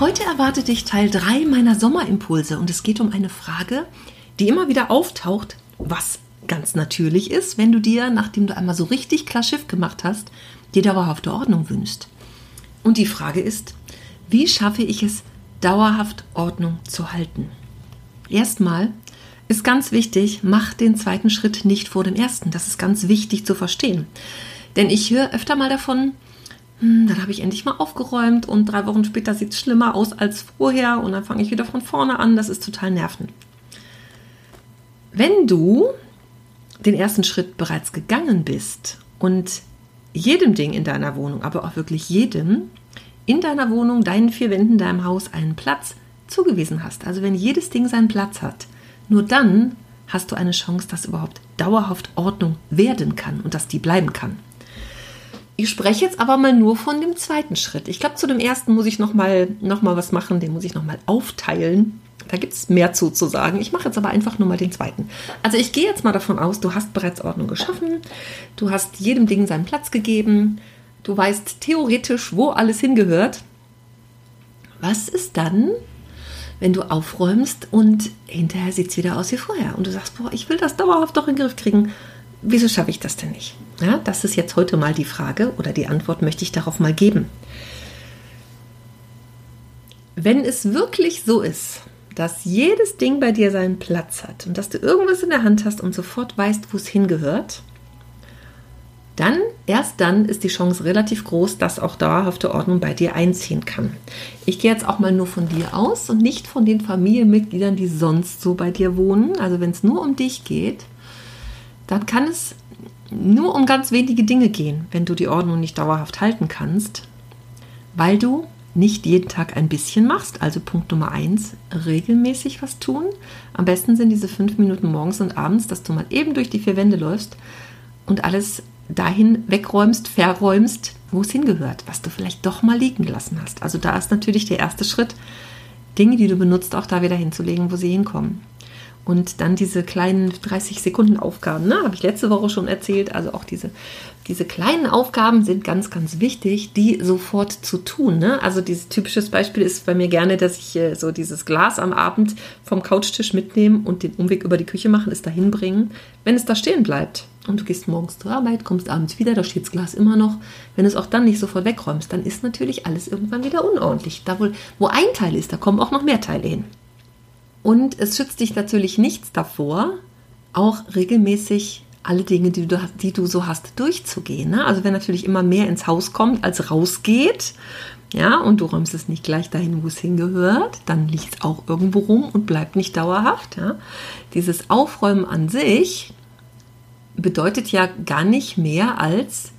Heute erwartet dich Teil 3 meiner Sommerimpulse und es geht um eine Frage, die immer wieder auftaucht, was ganz natürlich ist, wenn du dir, nachdem du einmal so richtig klar Schiff gemacht hast, dir dauerhafte Ordnung wünschst. Und die Frage ist, wie schaffe ich es, dauerhaft Ordnung zu halten? Erstmal ist ganz wichtig, mach den zweiten Schritt nicht vor dem ersten. Das ist ganz wichtig zu verstehen. Denn ich höre öfter mal davon, hm, dann habe ich endlich mal aufgeräumt und drei Wochen später sieht es schlimmer aus als vorher und dann fange ich wieder von vorne an. Das ist total nervend. Wenn du den ersten Schritt bereits gegangen bist und jedem Ding in deiner Wohnung, aber auch wirklich jedem in deiner Wohnung, deinen vier Wänden, deinem Haus einen Platz zugewiesen hast, also wenn jedes Ding seinen Platz hat, nur dann hast du eine Chance, dass überhaupt dauerhaft Ordnung werden kann und dass die bleiben kann. Ich spreche jetzt aber mal nur von dem zweiten Schritt. Ich glaube, zu dem ersten muss ich noch mal, noch mal was machen, den muss ich noch mal aufteilen. Da gibt es mehr zu, zu sagen. Ich mache jetzt aber einfach nur mal den zweiten. Also ich gehe jetzt mal davon aus, du hast bereits Ordnung geschaffen, du hast jedem Ding seinen Platz gegeben, du weißt theoretisch, wo alles hingehört. Was ist dann, wenn du aufräumst und hinterher sieht es wieder aus wie vorher und du sagst, boah, ich will das dauerhaft doch in den Griff kriegen wieso schaffe ich das denn nicht? Ja, das ist jetzt heute mal die Frage oder die Antwort möchte ich darauf mal geben. Wenn es wirklich so ist, dass jedes Ding bei dir seinen Platz hat und dass du irgendwas in der Hand hast und sofort weißt, wo es hingehört, dann, erst dann ist die Chance relativ groß, dass auch dauerhafte Ordnung bei dir einziehen kann. Ich gehe jetzt auch mal nur von dir aus und nicht von den Familienmitgliedern, die sonst so bei dir wohnen. Also wenn es nur um dich geht, dann kann es nur um ganz wenige Dinge gehen, wenn du die Ordnung nicht dauerhaft halten kannst, weil du nicht jeden Tag ein bisschen machst. Also Punkt Nummer eins, regelmäßig was tun. Am besten sind diese fünf Minuten morgens und abends, dass du mal eben durch die vier Wände läufst und alles dahin wegräumst, verräumst, wo es hingehört, was du vielleicht doch mal liegen gelassen hast. Also da ist natürlich der erste Schritt, Dinge, die du benutzt, auch da wieder hinzulegen, wo sie hinkommen. Und dann diese kleinen 30 Sekunden Aufgaben, ne? habe ich letzte Woche schon erzählt. Also auch diese, diese kleinen Aufgaben sind ganz, ganz wichtig, die sofort zu tun. Ne? Also dieses typisches Beispiel ist bei mir gerne, dass ich äh, so dieses Glas am Abend vom Couchtisch mitnehme und den Umweg über die Küche machen, es dahin bringen. Wenn es da stehen bleibt und du gehst morgens zur Arbeit, kommst abends wieder, da steht das Glas immer noch. Wenn es auch dann nicht sofort wegräumst, dann ist natürlich alles irgendwann wieder unordentlich. Da wohl, wo ein Teil ist, da kommen auch noch mehr Teile hin. Und es schützt dich natürlich nichts davor, auch regelmäßig alle Dinge, die du, die du so hast, durchzugehen. Ne? Also wenn natürlich immer mehr ins Haus kommt, als rausgeht, ja, und du räumst es nicht gleich dahin, wo es hingehört, dann liegt es auch irgendwo rum und bleibt nicht dauerhaft. Ja? Dieses Aufräumen an sich bedeutet ja gar nicht mehr als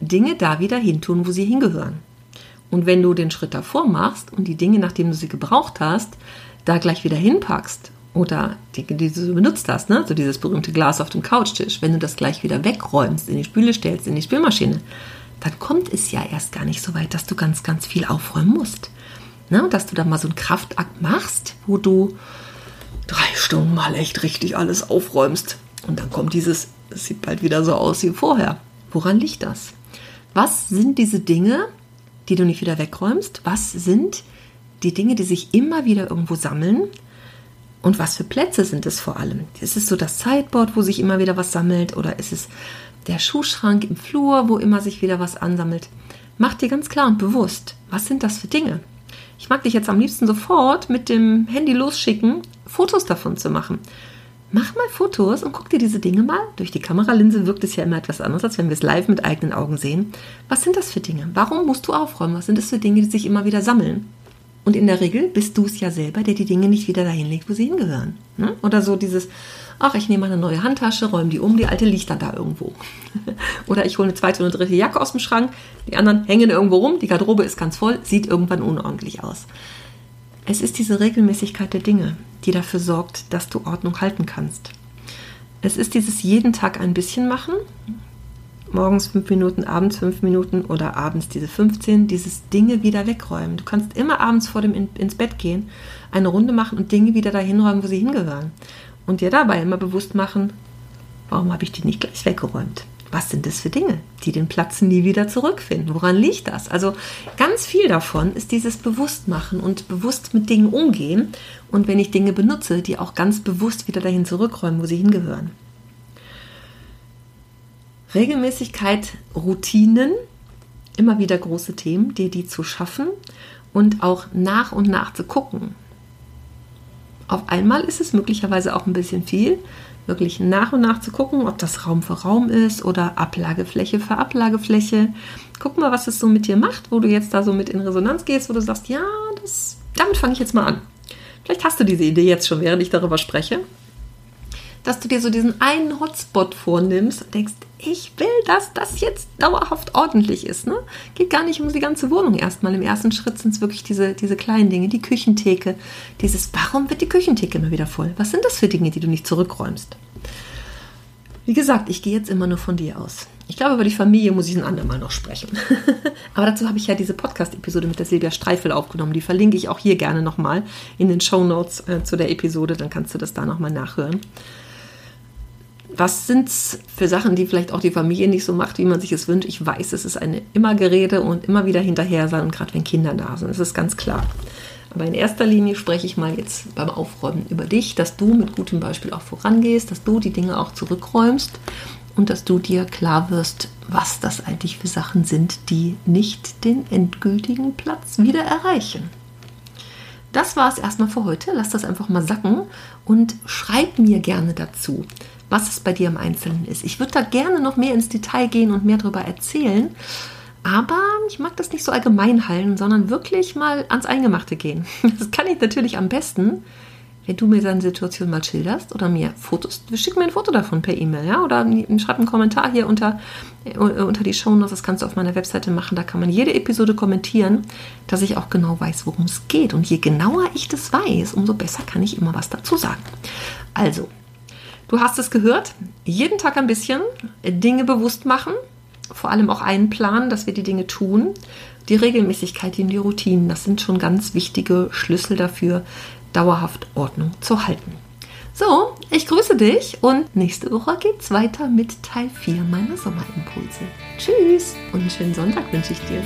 Dinge da wieder hintun, wo sie hingehören. Und wenn du den Schritt davor machst und die Dinge, nachdem du sie gebraucht hast, da gleich wieder hinpackst oder die, die du benutzt hast, ne? so dieses berühmte Glas auf dem Couchtisch, wenn du das gleich wieder wegräumst, in die Spüle stellst, in die Spülmaschine, dann kommt es ja erst gar nicht so weit, dass du ganz, ganz viel aufräumen musst. Ne? Dass du da mal so einen Kraftakt machst, wo du drei Stunden mal echt richtig alles aufräumst. Und dann kommt dieses, es sieht bald wieder so aus wie vorher. Woran liegt das? Was sind diese Dinge, die du nicht wieder wegräumst? Was sind die Dinge, die sich immer wieder irgendwo sammeln. Und was für Plätze sind es vor allem? Ist es so das Sideboard, wo sich immer wieder was sammelt? Oder ist es der Schuhschrank im Flur, wo immer sich wieder was ansammelt? Mach dir ganz klar und bewusst, was sind das für Dinge? Ich mag dich jetzt am liebsten sofort mit dem Handy losschicken, Fotos davon zu machen. Mach mal Fotos und guck dir diese Dinge mal. Durch die Kameralinse wirkt es ja immer etwas anders, als wenn wir es live mit eigenen Augen sehen. Was sind das für Dinge? Warum musst du aufräumen? Was sind das für Dinge, die sich immer wieder sammeln? Und in der Regel bist du es ja selber, der die Dinge nicht wieder dahin legt, wo sie hingehören. Ne? Oder so dieses, ach, ich nehme eine neue Handtasche, räume die um, die alte liegt dann da irgendwo. oder ich hole eine zweite oder dritte Jacke aus dem Schrank, die anderen hängen irgendwo rum, die Garderobe ist ganz voll, sieht irgendwann unordentlich aus. Es ist diese Regelmäßigkeit der Dinge, die dafür sorgt, dass du Ordnung halten kannst. Es ist dieses jeden Tag ein bisschen machen, morgens fünf Minuten, abends fünf Minuten oder abends diese 15, dieses Dinge wieder wegräumen. Du kannst immer abends vor dem in, ins Bett gehen, eine Runde machen und Dinge wieder dahin räumen, wo sie hingehören. Und dir dabei immer bewusst machen, warum habe ich die nicht gleich weggeräumt? Was sind das für Dinge, die den Platz nie wieder zurückfinden? Woran liegt das? Also ganz viel davon ist dieses Bewusstmachen und bewusst mit Dingen umgehen. Und wenn ich Dinge benutze, die auch ganz bewusst wieder dahin zurückräumen, wo sie hingehören. Regelmäßigkeit, Routinen, immer wieder große Themen, dir die zu schaffen und auch nach und nach zu gucken. Auf einmal ist es möglicherweise auch ein bisschen viel, wirklich nach und nach zu gucken, ob das Raum für Raum ist oder Ablagefläche für Ablagefläche. Guck mal, was es so mit dir macht, wo du jetzt da so mit in Resonanz gehst, wo du sagst, ja, das, damit fange ich jetzt mal an. Vielleicht hast du diese Idee jetzt schon, während ich darüber spreche dass du dir so diesen einen Hotspot vornimmst und denkst, ich will, dass das jetzt dauerhaft ordentlich ist. Ne? Geht gar nicht um die ganze Wohnung erstmal. Im ersten Schritt sind es wirklich diese, diese kleinen Dinge, die Küchentheke. Dieses, warum wird die Küchentheke immer wieder voll? Was sind das für Dinge, die du nicht zurückräumst? Wie gesagt, ich gehe jetzt immer nur von dir aus. Ich glaube, über die Familie muss ich ein andermal noch sprechen. Aber dazu habe ich ja diese Podcast-Episode mit der Silvia Streifel aufgenommen. Die verlinke ich auch hier gerne nochmal in den Show Notes äh, zu der Episode. Dann kannst du das da nochmal nachhören was sind es für Sachen, die vielleicht auch die Familie nicht so macht, wie man sich es wünscht? Ich weiß, es ist eine immer Gerede und immer wieder hinterher sein, gerade wenn Kinder da sind. Das ist ganz klar. Aber in erster Linie spreche ich mal jetzt beim Aufräumen über dich, dass du mit gutem Beispiel auch vorangehst, dass du die Dinge auch zurückräumst und dass du dir klar wirst, was das eigentlich für Sachen sind, die nicht den endgültigen Platz wieder erreichen. Das war es erstmal für heute. Lass das einfach mal sacken und schreib mir gerne dazu was es bei dir im Einzelnen ist. Ich würde da gerne noch mehr ins Detail gehen und mehr darüber erzählen. Aber ich mag das nicht so allgemein halten, sondern wirklich mal ans Eingemachte gehen. Das kann ich natürlich am besten, wenn du mir deine Situation mal schilderst oder mir Fotos, schick mir ein Foto davon per E-Mail, ja, oder schreib einen Kommentar hier unter, äh, unter die Show Notes. Das kannst du auf meiner Webseite machen. Da kann man jede Episode kommentieren, dass ich auch genau weiß, worum es geht. Und je genauer ich das weiß, umso besser kann ich immer was dazu sagen. Also, Du hast es gehört, jeden Tag ein bisschen Dinge bewusst machen, vor allem auch einplanen, dass wir die Dinge tun. Die Regelmäßigkeit in die Routinen, das sind schon ganz wichtige Schlüssel dafür, dauerhaft Ordnung zu halten. So, ich grüße dich und nächste Woche geht's weiter mit Teil 4 meiner Sommerimpulse. Tschüss und einen schönen Sonntag wünsche ich dir.